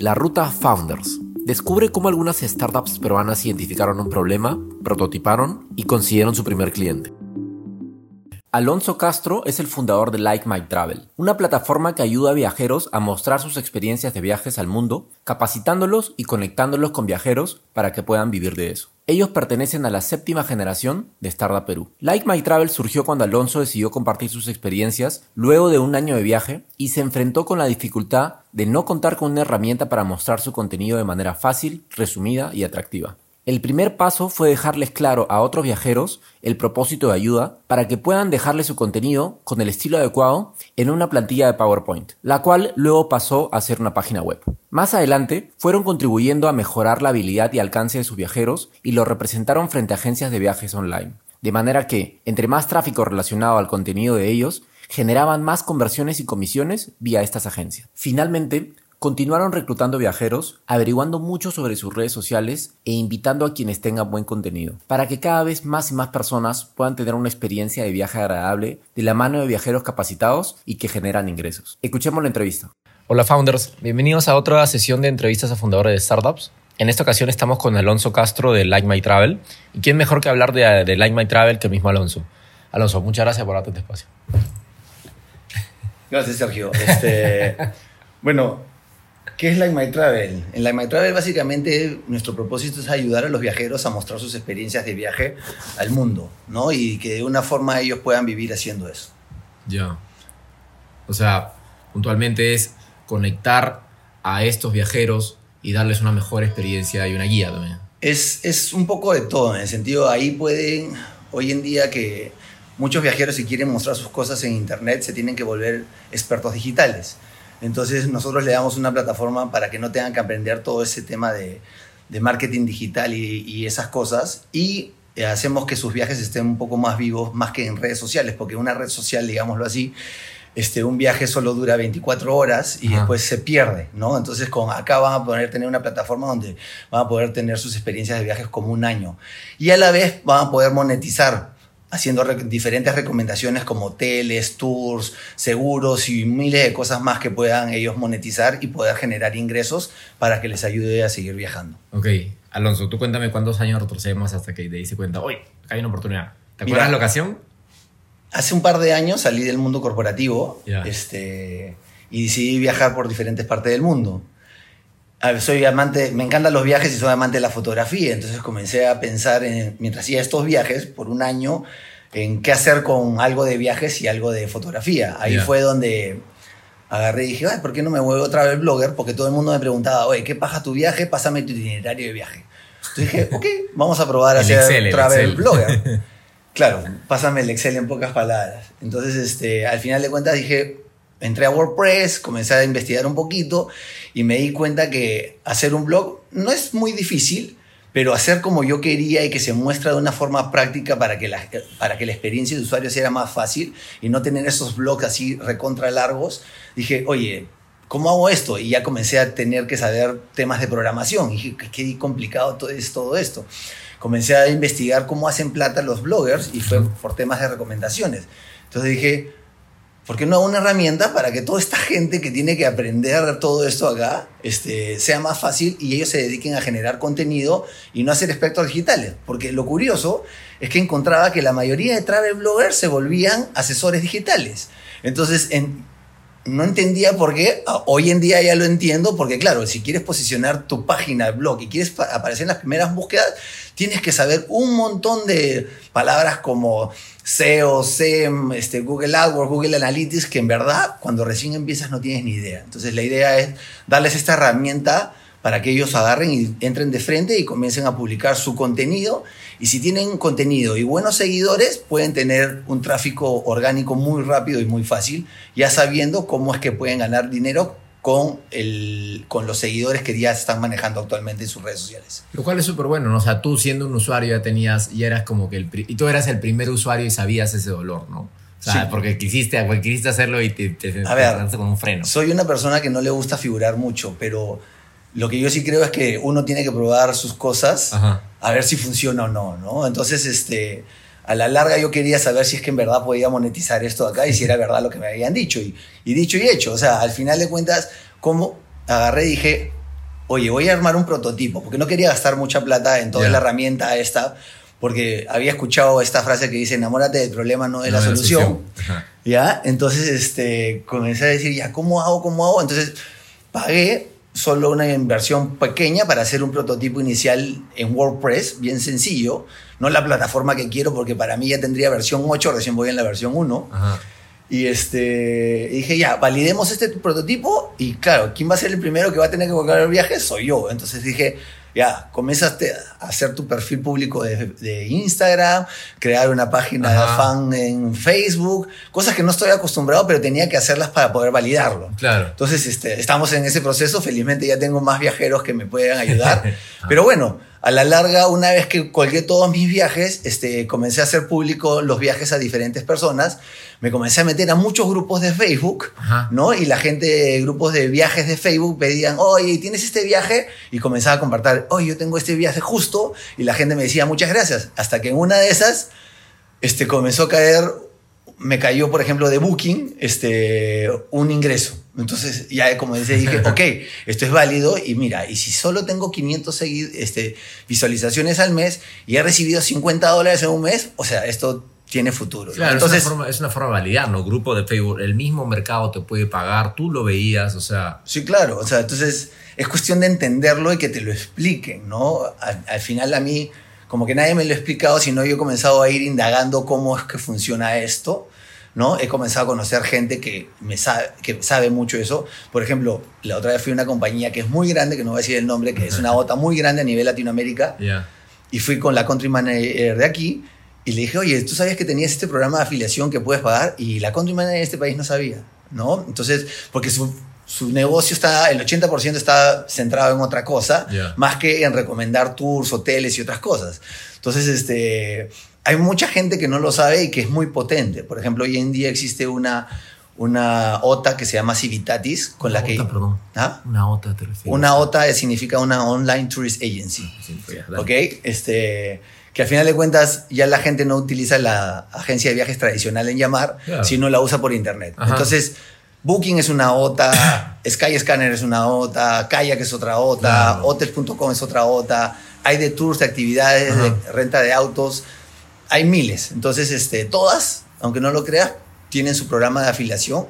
La ruta Founders. Descubre cómo algunas startups peruanas identificaron un problema, prototiparon y consiguieron su primer cliente. Alonso Castro es el fundador de Like My Travel, una plataforma que ayuda a viajeros a mostrar sus experiencias de viajes al mundo, capacitándolos y conectándolos con viajeros para que puedan vivir de eso. Ellos pertenecen a la séptima generación de Startup Perú. Like My Travel surgió cuando Alonso decidió compartir sus experiencias luego de un año de viaje y se enfrentó con la dificultad de no contar con una herramienta para mostrar su contenido de manera fácil, resumida y atractiva. El primer paso fue dejarles claro a otros viajeros el propósito de ayuda para que puedan dejarle su contenido con el estilo adecuado en una plantilla de PowerPoint, la cual luego pasó a ser una página web. Más adelante, fueron contribuyendo a mejorar la habilidad y alcance de sus viajeros y lo representaron frente a agencias de viajes online. De manera que, entre más tráfico relacionado al contenido de ellos, generaban más conversiones y comisiones vía estas agencias. Finalmente, Continuaron reclutando viajeros, averiguando mucho sobre sus redes sociales e invitando a quienes tengan buen contenido, para que cada vez más y más personas puedan tener una experiencia de viaje agradable de la mano de viajeros capacitados y que generan ingresos. Escuchemos la entrevista. Hola founders, bienvenidos a otra sesión de entrevistas a fundadores de startups. En esta ocasión estamos con Alonso Castro de Like My Travel. ¿Y quién mejor que hablar de, de Like My Travel que el mismo Alonso? Alonso, muchas gracias por darte este espacio. Gracias, Sergio. Este, bueno, ¿Qué es Like My Travel? En Like My Travel básicamente nuestro propósito es ayudar a los viajeros a mostrar sus experiencias de viaje al mundo, ¿no? Y que de una forma ellos puedan vivir haciendo eso. Ya. O sea, puntualmente es conectar a estos viajeros y darles una mejor experiencia y una guía también. Es, es un poco de todo, en el sentido, ahí pueden, hoy en día que muchos viajeros si quieren mostrar sus cosas en Internet se tienen que volver expertos digitales. Entonces nosotros le damos una plataforma para que no tengan que aprender todo ese tema de, marketing digital y, esas cosas. Y eh, hacemos que sus viajes estén un poco más vivos, más que en redes sociales, porque una red social, digámoslo así, este, un viaje solo dura 24 horas y después se pierde, ¿no? Entonces con acá van a poder tener una plataforma donde van a poder tener sus experiencias de viajes como un año. Y a la vez van a poder monetizar haciendo diferentes recomendaciones como hoteles, tours, seguros y miles de cosas más que puedan ellos monetizar y poder generar ingresos para que les ayude a seguir viajando. Ok, Alonso, tú cuéntame cuántos años retrocedemos hasta que te diste cuenta, hoy hay una oportunidad. ¿Te acuerdas la ocasión? Hace un par de años salí del mundo corporativo este, y decidí viajar por diferentes partes del mundo soy amante, me encantan los viajes y soy amante de la fotografía, entonces comencé a pensar, en, mientras hacía estos viajes por un año, en qué hacer con algo de viajes y algo de fotografía. Ahí fue donde agarré y dije, Ay, ¿por qué no me vuelvo travel blogger? Porque todo el mundo me preguntaba, oye, ¿qué pasa tu viaje? Pásame tu itinerario de viaje. Entonces dije, ok, vamos a probar a ser travel blogger. claro, pásame el Excel en pocas palabras. Entonces, este, al final de cuentas dije, entré a WordPress, comencé a investigar un poquito y me di cuenta que hacer un blog no es muy difícil, pero hacer como yo quería y que se muestra de una forma práctica para que la, para que la experiencia de usuario sea más fácil y no tener esos blogs así recontra largos, dije, oye, ¿cómo hago esto? Y ya comencé a tener que saber temas de programación. Y dije, qué complicado todo es todo esto. Comencé a investigar cómo hacen plata los bloggers y fue por temas de recomendaciones. Entonces dije, ¿Por qué no una herramienta para que toda esta gente que tiene que aprender todo esto acá este, sea más fácil y ellos se dediquen a generar contenido y no a ser expertos digitales? Porque lo curioso es que encontraba que la mayoría de travel bloggers se volvían asesores digitales. Entonces, en, no entendía por qué. Ah, hoy en día ya lo entiendo, porque claro, si quieres posicionar tu página blog y quieres aparecer en las primeras búsquedas, tienes que saber un montón de palabras como SEO, SEM, este, Google AdWords, Google Analytics, que en verdad cuando recién empiezas no tienes ni idea. Entonces la idea es darles esta herramienta para que ellos agarren y entren de frente y comiencen a publicar su contenido. Y si tienen contenido y buenos seguidores, pueden tener un tráfico orgánico muy rápido y muy fácil, ya sabiendo cómo es que pueden ganar dinero con, el, con los seguidores que ya están manejando actualmente en sus redes sociales. Lo cual es súper bueno, ¿no? O sea, tú siendo un usuario ya tenías, ya eras como que el, y tú eras el primer usuario y sabías ese dolor, ¿no? O sea, porque quisiste, quisiste hacerlo y te, te, a ver, con un freno. Soy una persona que no le gusta figurar mucho, pero lo que yo sí creo es que uno tiene que probar sus cosas a ver si funciona o no, ¿no? Entonces, este, a la larga yo quería saber si es que en verdad podía monetizar esto acá y si era verdad lo que me habían dicho. Y, y dicho y hecho, o sea, al final de cuentas, como agarré y dije, oye, voy a armar un prototipo, porque no quería gastar mucha plata en toda la herramienta esta, porque había escuchado esta frase que dice, enamórate del problema, no de la solución. ¿Ya? Entonces, este, comencé a decir, ya, ¿cómo hago? ¿Cómo hago? Entonces, pagué solo una inversión pequeña para hacer un prototipo inicial en WordPress, bien sencillo, no la plataforma que quiero porque para mí ya tendría versión 8, recién voy en la versión 1. Y este, dije, ya, validemos este prototipo y claro, ¿quién va a ser el primero que va a tener que colocar el viaje? Soy yo. Entonces dije, ya, comenzaste a hacer tu perfil público de, Instagram, crear una página de fan en Facebook, cosas que no estoy acostumbrado, pero tenía que hacerlas para poder validarlo. Claro. Entonces, este, estamos en ese proceso. Felizmente ya tengo más viajeros que me puedan ayudar. pero bueno, a la larga, una vez que colgué todos mis viajes, este, comencé a hacer público los viajes a diferentes personas. Me comencé a meter a muchos grupos de Facebook, ¿no? Y la gente, grupos de viajes de Facebook, pedían, oye, ¿tienes este viaje? Y comenzaba a compartir, oye, yo tengo este viaje justo. Y la gente me decía, muchas gracias. Hasta que en una de esas, este, comenzó a caer me cayó, por ejemplo, de Booking este, un ingreso. Entonces, ya como decía, dije, ok, esto es válido y mira, y si solo tengo 500 este, visualizaciones al mes y he recibido 50 dólares en un mes, o sea, esto tiene futuro. Claro, Entonces, es, una forma, es una forma de validar, ¿no? Grupo de Facebook, el mismo mercado te puede pagar, tú lo veías, o sea... Sí, claro, o sea, entonces es cuestión de entenderlo y que te lo expliquen, ¿no? al final a mí como que nadie me lo ha explicado, sino yo he comenzado a ir indagando cómo es que funciona esto. ¿no? He comenzado a conocer gente que, me sabe, que sabe mucho eso. Por ejemplo, la otra vez fui a una compañía que es muy grande, que no voy a decir el nombre, que es una OTA muy grande a nivel Latinoamérica. Y fui con la country manager de aquí y le dije, oye, ¿tú sabías que tenías este programa de afiliación que puedes pagar? Y la country manager de este país no sabía, ¿no? Entonces, porque su, su negocio está, el 80% está centrado en otra cosa, más que en recomendar tours, hoteles y otras cosas. Entonces, este, hay mucha gente que no lo sabe y que es muy potente. Por ejemplo, hoy en día existe una, una OTA que se llama Civitatis, con la que... perdón. ¿Ah? Una OTA te refieres. Una OTA significa una Online Tourist Agency. Ah, ¿Ok? Este, que al final de cuentas ya la gente no utiliza la agencia de viajes tradicional en llamar, sino la usa por internet. Entonces Booking es una OTA, Skyscanner es una OTA, Kayak es otra OTA, Hotels.com es otra OTA, hay de tours, de actividades, de renta de autos, hay miles. Entonces, este, todas, aunque no lo creas, tienen su programa de afiliación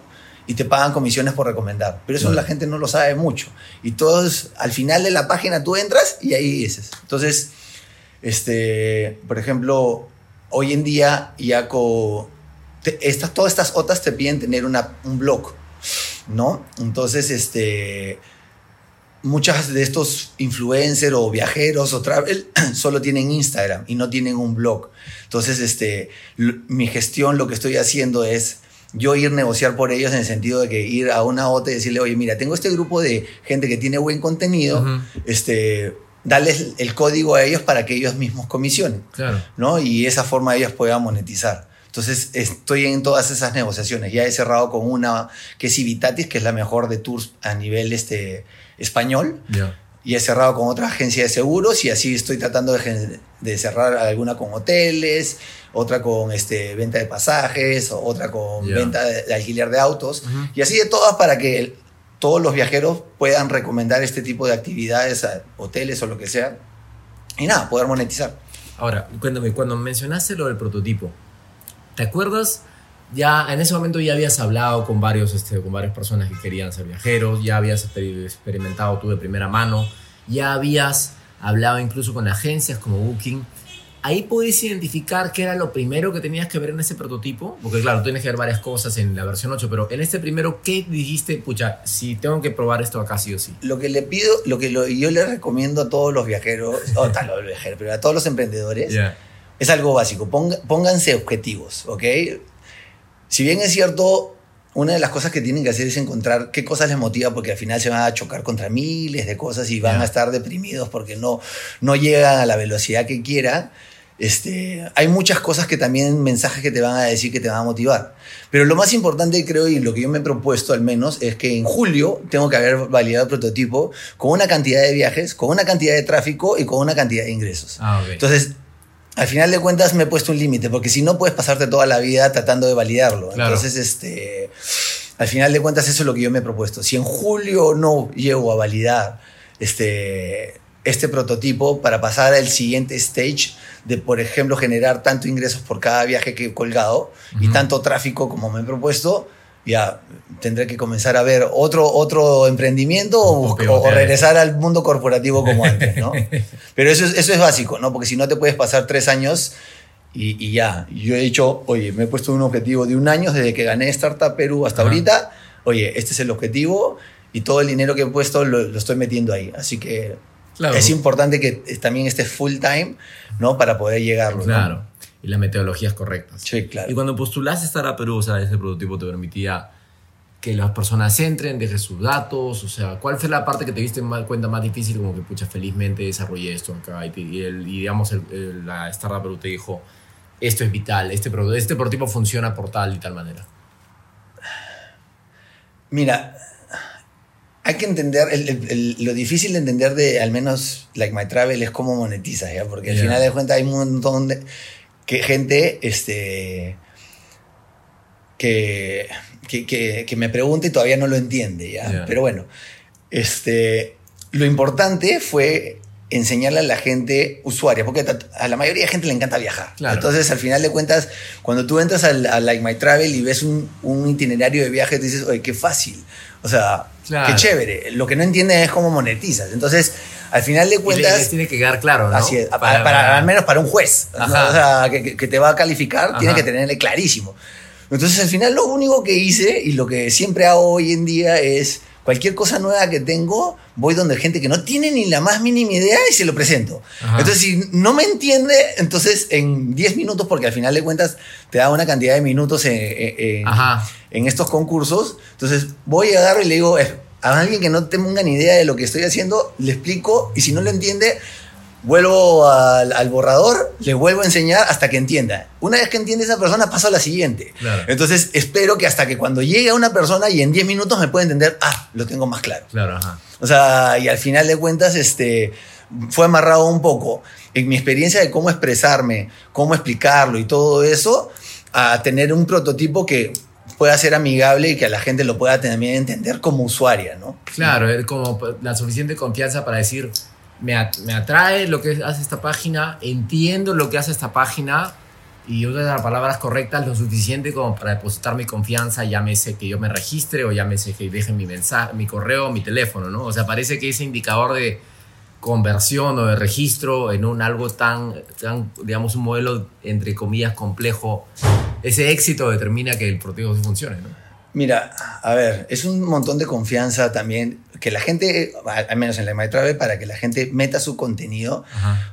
y te pagan comisiones por recomendar. Pero eso la gente no lo sabe mucho. Y todos, al final de la página tú entras y ahí dices. Entonces, este, por ejemplo, hoy en día ya estas, todas estas OTAs te piden tener una, un blog. ¿No? Entonces, este, muchas de estos influencers o viajeros o travel solo tienen Instagram y no tienen un blog. Entonces, este, mi gestión, lo que estoy haciendo es yo ir a negociar por ellos en el sentido de que ir a una OTA y decirle, oye, mira, tengo este grupo de gente que tiene buen contenido, este, darles el código a ellos para que ellos mismos comisionen, ¿no? Y esa forma ellos puedan monetizar. Entonces estoy en todas esas negociaciones. Ya he cerrado con una que es Civitatis, que es la mejor de tours a nivel este, español. Y he cerrado con otra agencia de seguros y así estoy tratando de, cerrar alguna con hoteles, otra con este, venta de pasajes, otra con venta de, alquiler de autos. Y así de todas para que todos los viajeros puedan recomendar este tipo de actividades a hoteles o lo que sea. Y nada, poder monetizar. Ahora, cuéntame, cuando mencionaste lo del prototipo, ¿Te acuerdas? Ya en ese momento ya habías hablado con, varios, este, con varias personas que querían ser viajeros, ya habías experimentado tú de primera mano, ya habías hablado incluso con agencias como Booking. Ahí podías identificar qué era lo primero que tenías que ver en ese prototipo, porque claro, tienes que ver varias cosas en la versión 8, pero en este primero, ¿qué dijiste? Pucha, si tengo que probar esto acá sí o sí. Lo que le pido, lo que yo le recomiendo a todos los viajeros, o tal, los viajeros, pero a todos los emprendedores, es algo básico. pónganse objetivos, ¿ok? Si bien es cierto, una de las cosas que tienen que hacer es encontrar qué cosas les motiva, porque al final se van a chocar contra miles de cosas y van a estar deprimidos porque no, no llegan a la velocidad que quieran. Este, hay muchas cosas que también, mensajes que te van a decir que te van a motivar. Pero lo más importante, creo, y lo que yo me he propuesto al menos, es que en julio tengo que haber validado el prototipo con una cantidad de viajes, con una cantidad de tráfico y con una cantidad de ingresos. Ah, Entonces, al final de cuentas me he puesto un límite, porque si no puedes pasarte toda la vida tratando de validarlo. Entonces, este, al final de cuentas eso es lo que yo me he propuesto. Si en julio no llego a validar este, este prototipo para pasar al siguiente stage de, por ejemplo, generar tanto ingresos por cada viaje que he colgado y tanto tráfico como me he propuesto, ya tendré que comenzar a ver otro, otro emprendimiento o, regresar al mundo corporativo como antes, ¿no? Pero eso es, eso es básico, ¿no? Porque si no te puedes pasar tres años y, ya. Yo he dicho, oye, me he puesto un objetivo de un año desde que gané Startup Perú hasta ahorita. Oye, este es el objetivo y todo el dinero que he puesto lo, estoy metiendo ahí. Así que es importante que también esté full time, ¿no? Para poder llegarlo. Claro. Y las metodologías correctas. Sí, claro. Y cuando postulaste Startup Perú, o sea, ese prototipo te permitía que las personas entren, dejen sus datos, o sea, ¿cuál fue la parte que te diste cuenta más difícil? Como que, pucha, felizmente desarrollé esto acá y, el, digamos, la Startup Perú te dijo, esto es vital, este, este prototipo funciona por tal y tal manera? Mira, hay que entender, lo difícil de entender de al menos Like My Travel es cómo monetizas, ¿ya? Porque al final de cuentas hay un montón de que gente este, que, que, que, me pregunta y todavía no lo entiende, ¿ya? Pero bueno, este, lo importante fue enseñarle a la gente usuaria, porque a la mayoría de gente le encanta viajar. Entonces, al final de cuentas, cuando tú entras a, Like My Travel y ves un, un, itinerario de viaje, te dices, oye, qué fácil. O sea, qué chévere. Lo que no entiendes es cómo monetizas. Entonces, al final de cuentas... tiene que quedar claro, ¿no? Así es, para, al menos para un juez. O sea, que, que, te va a calificar, tiene que tenerle clarísimo. Entonces, al final, lo único que hice y lo que siempre hago hoy en día es Cualquier cosa nueva que tengo, voy donde gente que no tiene ni la más mínima idea y se lo presento. Entonces, si no me entiende, entonces en 10 minutos, porque al final de cuentas te da una cantidad de minutos en, en, estos concursos, entonces voy a agarro y le digo, eh, a alguien que no tenga ni idea de lo que estoy haciendo, le explico y si no lo entiende, vuelvo al, borrador, le vuelvo a enseñar hasta que entienda. Una vez que entiende esa persona, paso a la siguiente. Entonces, espero que hasta que cuando llegue a una persona y en 10 minutos me pueda entender, ah, lo tengo más claro. Claro, ajá. O sea, y al final de cuentas, este, fue amarrado un poco en mi experiencia de cómo expresarme, cómo explicarlo y todo eso, a tener un prototipo que pueda ser amigable y que la gente lo pueda también entender como usuaria, ¿no? Claro, como la suficiente confianza para decir, me, atrae lo que hace esta página, entiendo lo que hace esta página y uso las palabras correctas lo suficiente como para depositar mi confianza, llámese que yo me registre o llámese que dejen mi mensaje, mi correo, mi teléfono, ¿no? O sea, parece que ese indicador de conversión o de registro en un algo tan, tan digamos, un modelo entre comillas complejo, ese éxito determina que el prototipo funcione, ¿no? Mira, a ver, es un montón de confianza también que la gente, al menos en la MyTravel, para que la gente meta su contenido.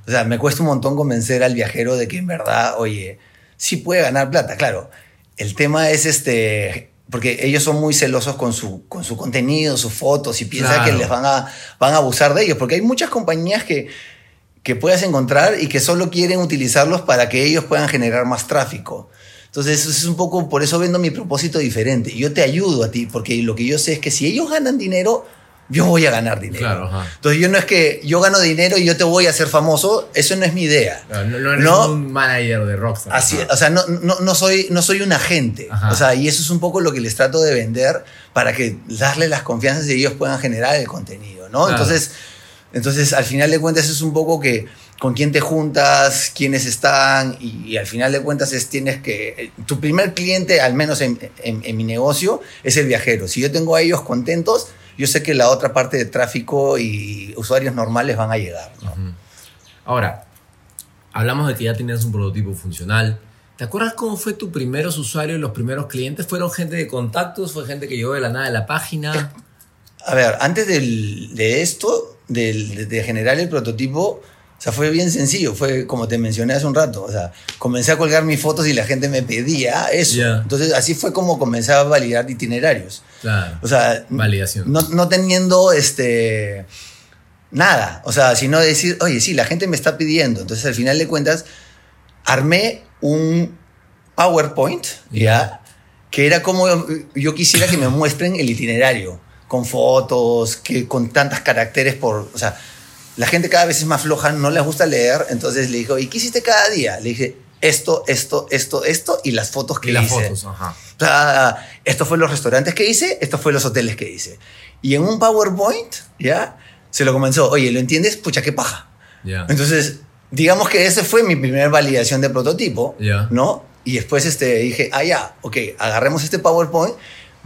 O sea, me cuesta un montón convencer al viajero de que en verdad, oye, sí puede ganar plata. Claro, el tema es este, porque ellos son muy celosos con su, con su contenido, sus fotos, y piensan que les van a, van a abusar de ellos, porque hay muchas compañías que, que puedes encontrar y que solo quieren utilizarlos para que ellos puedan generar más tráfico. Entonces, es un poco, por eso vendo mi propósito diferente. Yo te ayudo a ti, porque lo que yo sé es que si ellos ganan dinero, yo voy a ganar dinero. Claro, Entonces, yo no es que yo gano dinero y yo te voy a hacer famoso, eso no es mi idea. No, no, eres un manager de Rockstar. Así, o sea, no, no, no, soy, no soy un agente. O sea, y eso es un poco lo que les trato de vender para que darle las confianzas y ellos puedan generar el contenido, ¿no? Entonces, entonces, al final de cuentas, es un poco que con quién te juntas, quiénes están, y, al final de cuentas es, tienes que, tu primer cliente, al menos en, mi negocio, es el viajero. Si yo tengo a ellos contentos, yo sé que la otra parte de tráfico y usuarios normales van a llegar. Ahora, hablamos de que ya tenías un prototipo funcional. ¿Te acuerdas cómo fue tu primeros usuarios, los primeros clientes? ¿Fueron gente de contactos? ¿Fue gente que llegó de la nada de la página? A ver, antes de esto, de generar el prototipo, o sea, fue bien sencillo, fue como te mencioné hace un rato. O sea, comencé a colgar mis fotos y la gente me pedía eso. Entonces, así fue como comencé a validar itinerarios. Claro. O sea, validación. No, no, teniendo este nada. O sea, sino decir, oye, sí, la gente me está pidiendo. Entonces, al final de cuentas, armé un PowerPoint, ¿ya? Que era como yo quisiera que me muestren el itinerario, con fotos, que con tantos caracteres por. O sea, la gente cada vez es más floja, no les gusta leer, entonces le dijo, ¿y qué hiciste cada día? Le dije, esto, esto, esto, esto y las fotos que y las fotos, ajá. O sea, esto fue los restaurantes que hice, esto fue los hoteles que hice. Y en un PowerPoint, ¿ya? se lo comenzó, oye, ¿lo entiendes? Pucha, qué paja. Entonces, digamos que esa fue mi primera validación de prototipo, ¿no? Y después este, dije, ah, ya, ok, agarremos este PowerPoint,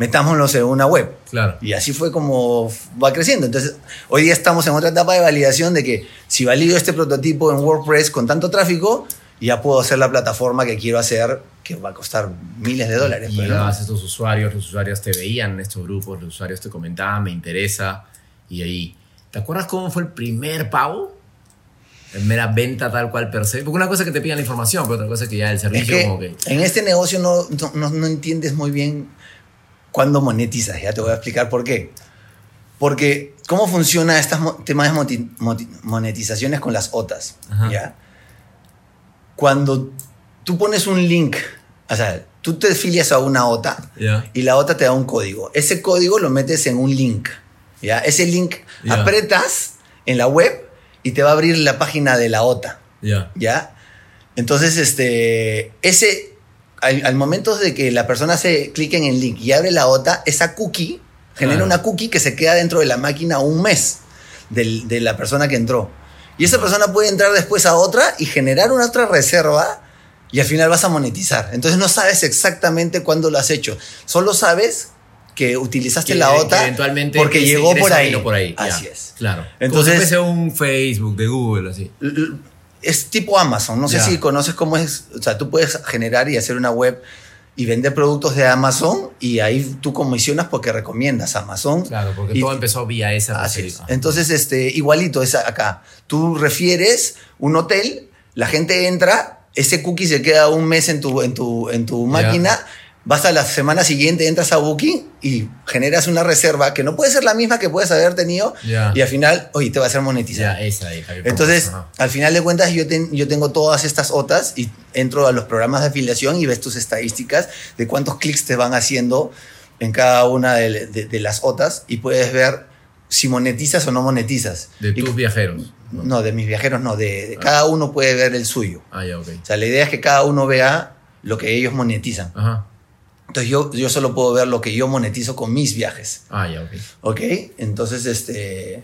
metámoslo en una web. Claro. Y así fue como va creciendo. Entonces, hoy día estamos en otra etapa de validación de que si valido este prototipo en WordPress con tanto tráfico, ya puedo hacer la plataforma que quiero hacer, que va a costar miles de dólares. Y llegabas a estos usuarios, los usuarios te veían en estos grupos, los usuarios te comentaban, me interesa, y ahí. ¿Te acuerdas cómo fue el primer pago? en mera venta tal cual per se. Porque una cosa es que te pidan la información, pero otra cosa es que ya el servicio como que... En este negocio no, no, no, entiendes muy bien cuándo monetizas. Ya te voy a explicar por qué. Porque cómo funciona estas temas de monetizaciones con las OTAs. ¿ya? Cuando tú pones un link, o sea, tú te filias a una OTA y la OTA te da un código. Ese código lo metes en un link. ¿ya? Ese link apretas en la web y te va a abrir la página de la OTA. Ya. ¿Ya? Entonces, este, ese, al, momento de que la persona hace clic en el link y abre la OTA, esa cookie genera una cookie que se queda dentro de la máquina un mes de la persona que entró. Y esa persona puede entrar después a otra y generar una otra reserva y al final vas a monetizar. Entonces no sabes exactamente cuándo lo has hecho. Solo sabes que utilizaste la OTA eventualmente porque llegó por ahí. por ahí. Así es. Claro. Entonces, Como un Facebook de Google, así. Es tipo Amazon. No sé si conoces cómo es. O sea, tú puedes generar y hacer una web y vender productos de Amazon y ahí tú comisionas porque recomiendas Amazon. Claro, porque todo empezó vía esa así Entonces, este, igualito es acá. Tú refieres un hotel, la gente entra, ese cookie se queda un mes en tu, en tu, en tu máquina vas a la semana siguiente, entras a Booking y generas una reserva que no puede ser la misma que puedes haber tenido y al final, oye, te va a hacer monetizar. Entonces, al final de cuentas, yo, yo tengo todas estas OTAs y entro a los programas de afiliación y ves tus estadísticas de cuántos clics te van haciendo en cada una de, las OTAs y puedes ver si monetizas o no monetizas. De tus viajeros. No, de mis viajeros no, de, ah. cada uno puede ver el suyo. Ah, ya, ok. O sea, la idea es que cada uno vea lo que ellos monetizan. Ajá. Entonces yo, yo solo puedo ver lo que yo monetizo con mis viajes. Ah, ya, ok. Ok, entonces este,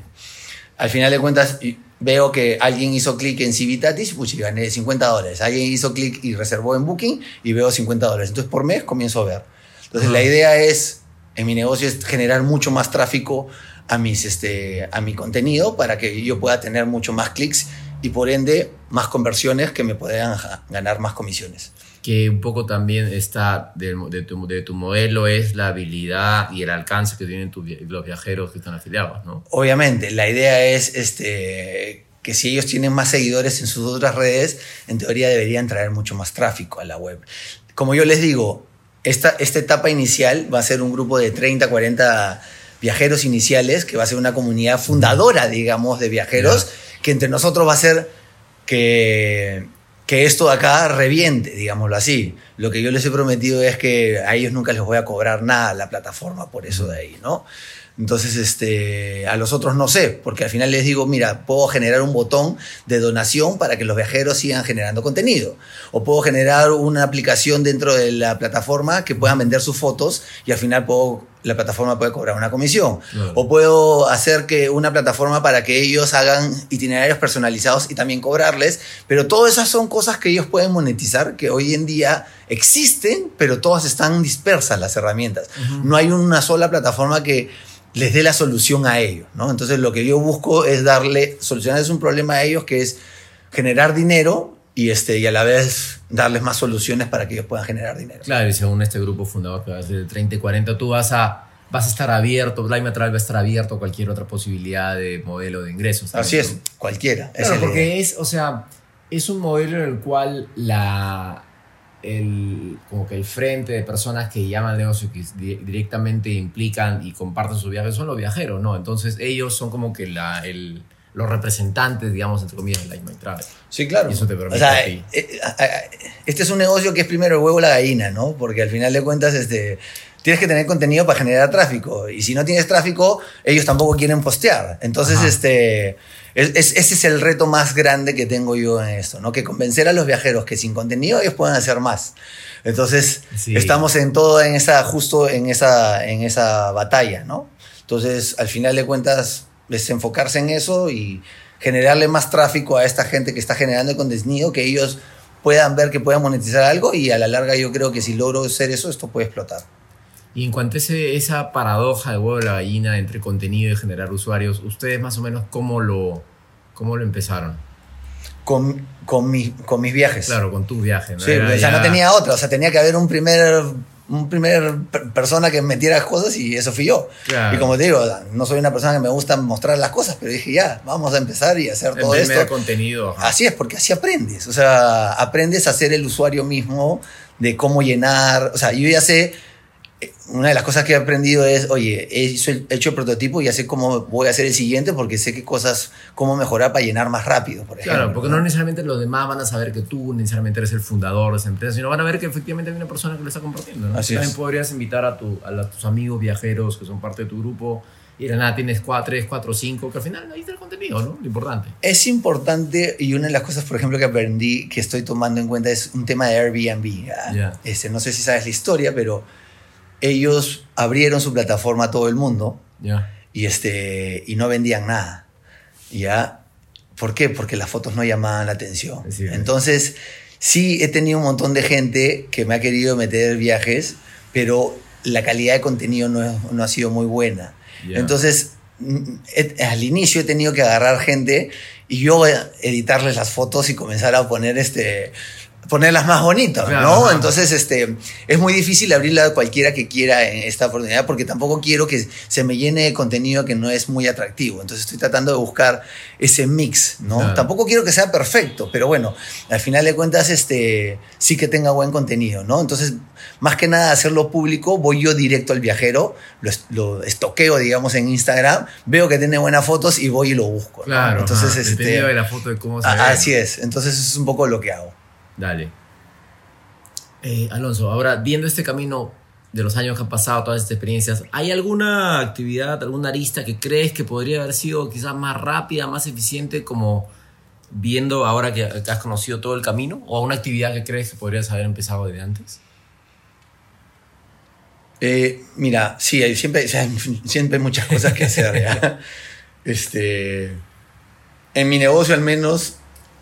al final de cuentas veo que alguien hizo clic en Civitatis, y gané 50 dólares. Alguien hizo clic y reservó en Booking y veo 50 dólares. Entonces por mes comienzo a ver. Entonces la idea es, en mi negocio, es generar mucho más tráfico a, mis, este, a mi contenido para que yo pueda tener mucho más clics y por ende más conversiones que me puedan ganar más comisiones que un poco también está de, tu, de, tu, modelo es la habilidad y el alcance que tienen los viajeros que están afiliados, ¿no? Obviamente, la idea es este, que si ellos tienen más seguidores en sus otras redes, en teoría deberían traer mucho más tráfico a la web. Como yo les digo, esta, esta etapa inicial va a ser un grupo de 30, 40 viajeros iniciales, que va a ser una comunidad fundadora, digamos, de viajeros, que entre nosotros va a ser que que esto de acá reviente, digámoslo así. Lo que yo les he prometido es que a ellos nunca les voy a cobrar nada la plataforma por eso de ahí, ¿no? Entonces, este, a los otros no sé, porque al final les digo, mira, puedo generar un botón de donación para que los viajeros sigan generando contenido. O puedo generar una aplicación dentro de la plataforma que puedan vender sus fotos y al final puedo, la plataforma puede cobrar una comisión. O puedo hacer que una plataforma para que ellos hagan itinerarios personalizados y también cobrarles. Pero todas esas son cosas que ellos pueden monetizar, que hoy en día existen, pero todas están dispersas las herramientas. No hay una sola plataforma que les dé la solución a ellos, ¿no? Entonces lo que yo busco es darle, solucionarles un problema a ellos que es generar dinero y, este, y a la vez darles más soluciones para que ellos puedan generar dinero. Claro, y según este grupo fundador que va a ser de 30 y 40, tú vas a, vas a estar abierto, Blime Travel va a estar abierto a cualquier otra posibilidad de modelo de ingresos. Así es, cualquiera. Claro, porque es, o sea, es un modelo en el cual la, el, como que el frente de personas que llaman al negocio que directamente implican y comparten su viaje son los viajeros, ¿no? Entonces ellos son como que la, el, los representantes, digamos, entre comillas, de Like My Travel. Sí, claro. Y eso te permite a ti. Eh, eh, este es un negocio que es primero el huevo la gallina, ¿no? Porque al final de cuentas, este, tienes que tener contenido para generar tráfico. Y si no tienes tráfico, ellos tampoco quieren postear. Entonces, este, ese es el reto más grande que tengo yo en esto, ¿no? Que convencer a los viajeros que sin contenido ellos pueden hacer más. Entonces, estamos en todo en esa, justo en esa, en esa batalla, ¿no? Entonces, al final de cuentas, es enfocarse en eso y generarle más tráfico a esta gente que está generando el contenido, que ellos puedan ver que puedan monetizar algo y a la larga yo creo que si logro hacer eso, esto puede explotar. Y en cuanto a ese, esa paradoja de huevo de la gallina entre contenido y generar usuarios, ¿ustedes más o menos cómo lo, cómo lo empezaron? Con, con, mi, con mis viajes. Claro, con tus viajes. ¿no? Sí, o sea, no tenía otra, o sea, tenía que haber un primer un primer persona que metiera cosas y eso fui yo. Y como te digo, no soy una persona que me gusta mostrar las cosas, pero dije, ya, vamos a empezar y hacer todo esto. contenido. Así es, porque así aprendes. O sea, aprendes a ser el usuario mismo de cómo llenar. O sea, yo ya sé una de las cosas que he aprendido es, oye, he hecho el prototipo y ya sé cómo voy a hacer el siguiente porque sé qué cosas, cómo mejorar para llenar más rápido, por ejemplo. Claro, porque no, necesariamente los demás van a saber que tú necesariamente eres el fundador de esa empresa, sino van a ver que efectivamente hay una persona que lo está compartiendo. ¿no? Así También podrías invitar a, tu, a, tus amigos viajeros que son parte de tu grupo y de nada tienes cuatro, tres, cuatro, cinco, que al final ahí está el contenido, ¿no? Lo importante. Es importante y una de las cosas, por ejemplo, que aprendí, que estoy tomando en cuenta es un tema de Airbnb. ¿ah? Este, no sé si sabes la historia, pero ellos abrieron su plataforma a todo el mundo y, este, y no vendían nada. ¿Ya? ¿Por qué? Porque las fotos no llamaban la atención. Entonces, sí he tenido un montón de gente que me ha querido meter viajes, pero la calidad de contenido no, no ha sido muy buena. Entonces, mm, al inicio he tenido que agarrar gente y yo editarles las fotos y comenzar a poner este ponerlas más bonitas, ¿no? Entonces, este, es muy difícil abrirla a cualquiera que quiera en esta oportunidad porque tampoco quiero que se me llene de contenido que no es muy atractivo. Entonces, estoy tratando de buscar ese mix, ¿no? Tampoco quiero que sea perfecto, pero bueno, al final de cuentas, este, sí que tenga buen contenido, ¿no? Entonces, más que nada hacerlo público, voy yo directo al viajero, lo, lo estoqueo, digamos, en Instagram, veo que tiene buenas fotos y voy y lo busco. Claro, entonces, este, de la foto de cómo se Así es, entonces eso es un poco lo que hago. Dale. Eh, Alonso, ahora viendo este camino de los años que han pasado, todas estas experiencias, ¿hay alguna actividad, alguna arista que crees que podría haber sido quizás más rápida, más eficiente, como viendo ahora que, has conocido todo el camino? ¿O una actividad que crees que podrías haber empezado desde antes? Eh, mira, sí, hay siempre, siempre muchas cosas que hacer. este, en mi negocio al menos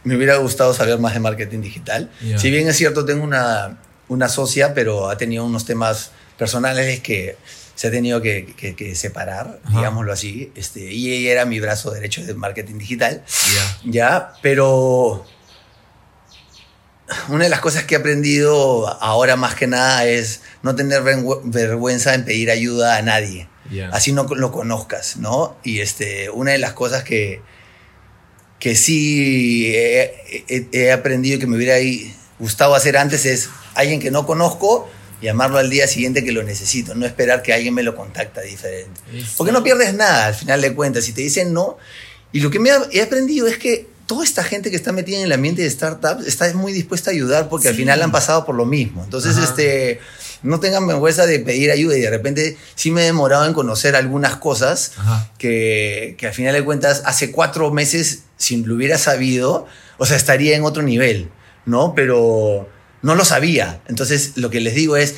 me hubiera gustado saber más de marketing digital. Si bien es cierto, tengo una, una socia, pero ha tenido unos temas personales que se ha tenido que, que, separar, digámoslo así. Este, y ella era mi brazo derecho de marketing digital. Ya, pero una de las cosas que he aprendido ahora más que nada es no tener vergüenza en pedir ayuda a nadie. Así no lo conozcas, ¿no? Y este, una de las cosas que, que sí he, aprendido que me hubiera gustado hacer antes es alguien que no conozco, llamarlo al día siguiente que lo necesito, no esperar que alguien me lo contacta diferente. Porque no pierdes nada al final de cuentas. Si te dicen no, y lo que me he aprendido es que toda esta gente que está metida en el ambiente de startups está muy dispuesta a ayudar porque al final han pasado por lo mismo. Entonces, este no tengan vergüenza de pedir ayuda y de repente sí me he demorado en conocer algunas cosas que, que, al final de cuentas hace cuatro meses, si lo hubiera sabido, o sea, estaría en otro nivel, ¿no? Pero no lo sabía. Entonces, lo que les digo es,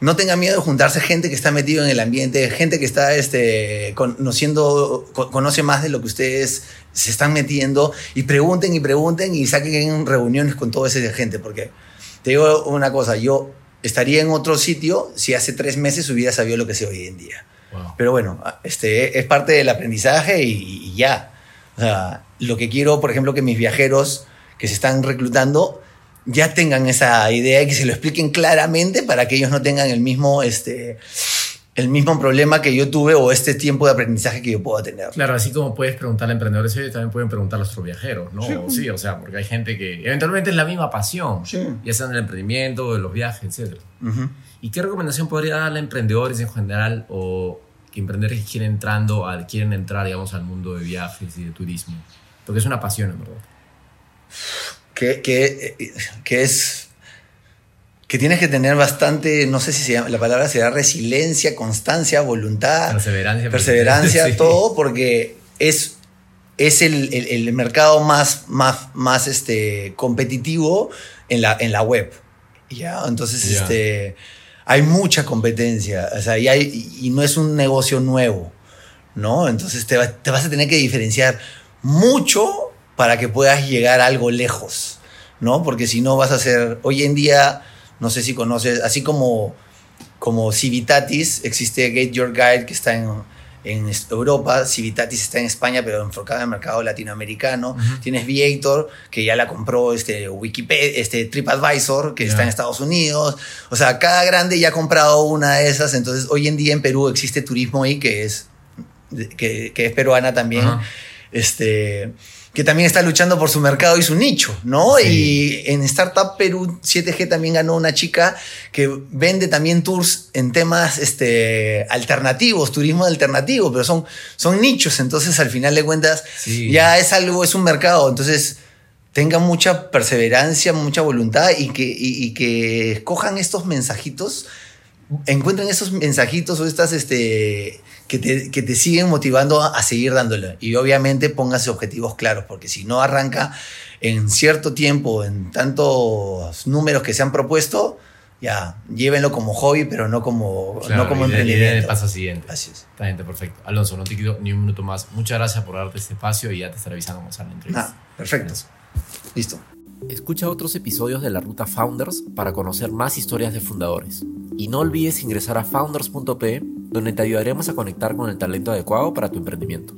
no tengan miedo de juntarse gente que está metido en el ambiente, gente que está este, conociendo, conoce más de lo que ustedes se están metiendo y pregunten y pregunten y saquen reuniones con toda esa gente, porque te digo una cosa, yo estaría en otro sitio si hace tres meses hubiera sabido lo que sé hoy en día. Pero bueno, este, es parte del aprendizaje y, ya. O sea, lo que quiero, por ejemplo, que mis viajeros que se están reclutando ya tengan esa idea y que se lo expliquen claramente para que ellos no tengan el mismo, este, el mismo problema que yo tuve o este tiempo de aprendizaje que yo puedo tener. Claro, así como puedes preguntarle a emprendedores, ellos también pueden preguntar a nuestros viajeros, ¿no? Sí. o sea, porque hay gente que eventualmente es la misma pasión, ya sea en el emprendimiento, en los viajes, etc. ¿Y qué recomendación podría darle a emprendedores en general o que emprendedores que quieren, entrando quieren entrar, digamos, al mundo de viajes y de turismo? Porque es una pasión, en verdad. Que, que, que es que tienes que tener bastante, no sé si se llama, la palabra será resiliencia, constancia, voluntad, perseverancia, perseverancia todo, porque es, es el, el, mercado más, más, más este, competitivo en la, en la web. ¿ya? Entonces, este, hay mucha competencia, o sea, y, hay, y no es un negocio nuevo. ¿no? Entonces te, te vas a tener que diferenciar mucho para que puedas llegar a algo lejos, ¿no? Porque si no vas a ser, hoy en día, no sé si conoces, así como, como Civitatis, existe Get Your Guide que está en, en Europa, Civitatis está en España, pero enfocada en el mercado latinoamericano. Tienes Viator, que ya la compró este, Wikipedia, este TripAdvisor, que está en Estados Unidos. O sea, cada grande ya ha comprado una de esas. Entonces, hoy en día en Perú existe turismo ahí que es, que, que es peruana también. Este que también está luchando por su mercado y su nicho, ¿no? Y en Startup Perú 7G también ganó una chica que vende también tours en temas este, alternativos, turismo alternativo, pero son, son nichos, entonces al final de cuentas ya es algo, es un mercado, entonces tengan mucha perseverancia, mucha voluntad y que, y, que escojan estos mensajitos, encuentren esos mensajitos o estas... Este, que te, siguen motivando a, seguir dándole. Y obviamente póngase objetivos claros, porque si no arranca en cierto tiempo, en tantos números que se han propuesto, ya, llévenlo como hobby, pero no como, no como emprendimiento. el paso siguiente. Así es. Está gente, perfecto. Alonso, no te quito ni un minuto más. Muchas gracias por darte este espacio y ya te estaré avisando cómo sale la entrevista. Ah, perfecto. Listo. Escucha otros episodios de la Ruta Founders para conocer más historias de fundadores. Y no olvides ingresar a founders.p donde te ayudaremos a conectar con el talento adecuado para tu emprendimiento.